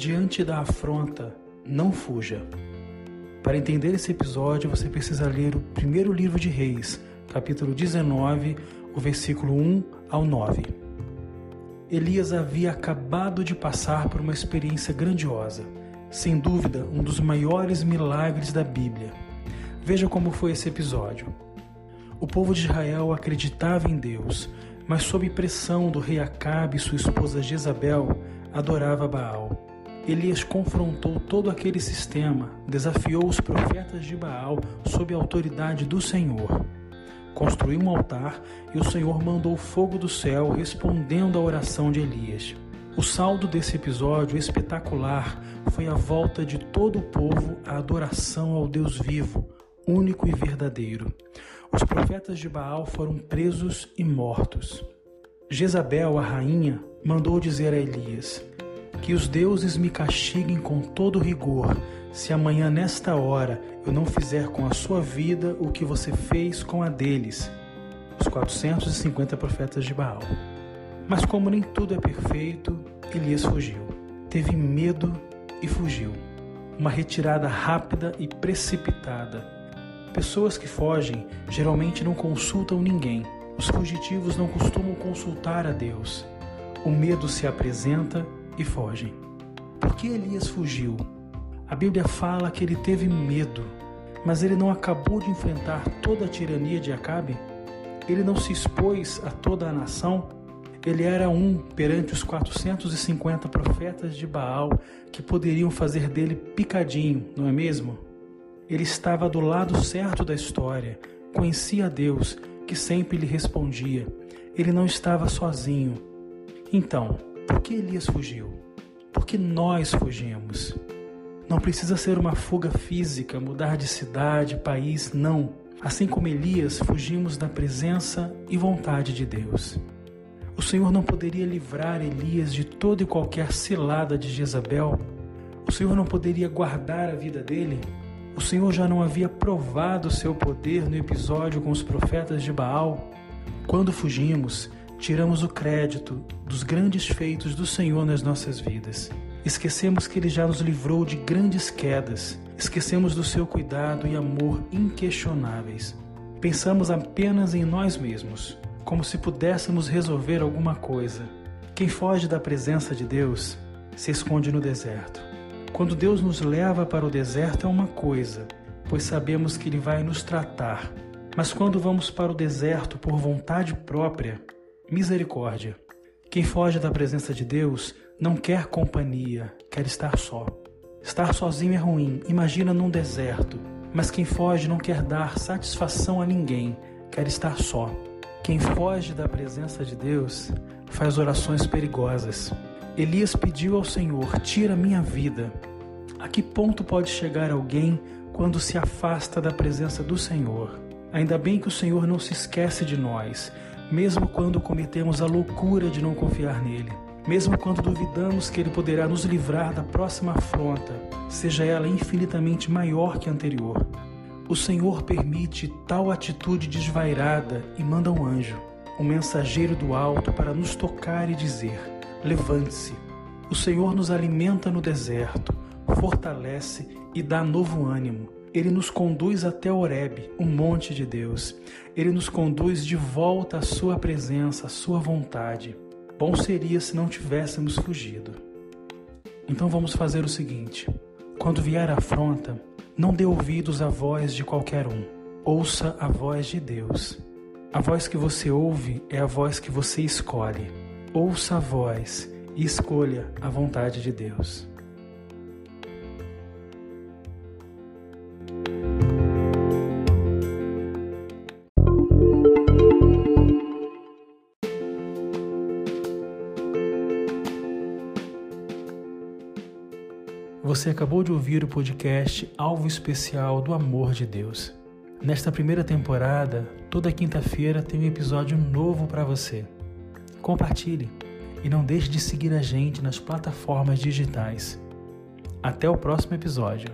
Diante da afronta, não fuja. Para entender esse episódio, você precisa ler o primeiro livro de Reis, capítulo 19, o versículo 1 ao 9. Elias havia acabado de passar por uma experiência grandiosa, sem dúvida um dos maiores milagres da Bíblia. Veja como foi esse episódio. O povo de Israel acreditava em Deus, mas sob pressão do rei Acabe e sua esposa Jezabel, adorava Baal. Elias confrontou todo aquele sistema, desafiou os profetas de Baal sob a autoridade do Senhor. Construiu um altar e o Senhor mandou fogo do céu respondendo à oração de Elias. O saldo desse episódio espetacular foi a volta de todo o povo à adoração ao Deus vivo, único e verdadeiro. Os profetas de Baal foram presos e mortos. Jezabel, a rainha, mandou dizer a Elias: que os deuses me castiguem com todo rigor, se amanhã nesta hora eu não fizer com a sua vida o que você fez com a deles. Os 450 profetas de Baal. Mas como nem tudo é perfeito, Elias fugiu. Teve medo e fugiu. Uma retirada rápida e precipitada. Pessoas que fogem geralmente não consultam ninguém. Os fugitivos não costumam consultar a Deus. O medo se apresenta e fogem. Por que Elias fugiu? A Bíblia fala que ele teve medo, mas ele não acabou de enfrentar toda a tirania de Acabe? Ele não se expôs a toda a nação? Ele era um perante os 450 profetas de Baal que poderiam fazer dele picadinho, não é mesmo? Ele estava do lado certo da história, conhecia Deus, que sempre lhe respondia. Ele não estava sozinho. Então, por que Elias fugiu? Porque nós fugimos. Não precisa ser uma fuga física, mudar de cidade, país, não. Assim como Elias, fugimos da presença e vontade de Deus. O Senhor não poderia livrar Elias de toda e qualquer cilada de Jezabel? O Senhor não poderia guardar a vida dele? O Senhor já não havia provado seu poder no episódio com os profetas de Baal? Quando fugimos, tiramos o crédito dos grandes feitos do Senhor nas nossas vidas. Esquecemos que Ele já nos livrou de grandes quedas. Esquecemos do seu cuidado e amor inquestionáveis. Pensamos apenas em nós mesmos, como se pudéssemos resolver alguma coisa. Quem foge da presença de Deus se esconde no deserto. Quando Deus nos leva para o deserto é uma coisa, pois sabemos que Ele vai nos tratar. Mas quando vamos para o deserto por vontade própria, Misericórdia. Quem foge da presença de Deus não quer companhia, quer estar só. Estar sozinho é ruim, imagina num deserto. Mas quem foge não quer dar satisfação a ninguém, quer estar só. Quem foge da presença de Deus faz orações perigosas. Elias pediu ao Senhor: Tira minha vida. A que ponto pode chegar alguém quando se afasta da presença do Senhor? Ainda bem que o Senhor não se esquece de nós, mesmo quando cometemos a loucura de não confiar nele, mesmo quando duvidamos que ele poderá nos livrar da próxima afronta, seja ela infinitamente maior que a anterior. O Senhor permite tal atitude desvairada e manda um anjo, um mensageiro do alto, para nos tocar e dizer: Levante-se. O Senhor nos alimenta no deserto, fortalece e dá novo ânimo ele nos conduz até Horebe, o monte de Deus. Ele nos conduz de volta à sua presença, à sua vontade. Bom seria se não tivéssemos fugido. Então vamos fazer o seguinte: quando vier a afronta, não dê ouvidos à voz de qualquer um. Ouça a voz de Deus. A voz que você ouve é a voz que você escolhe. Ouça a voz e escolha a vontade de Deus. Você acabou de ouvir o podcast Alvo Especial do Amor de Deus. Nesta primeira temporada, toda quinta-feira tem um episódio novo para você. Compartilhe e não deixe de seguir a gente nas plataformas digitais. Até o próximo episódio.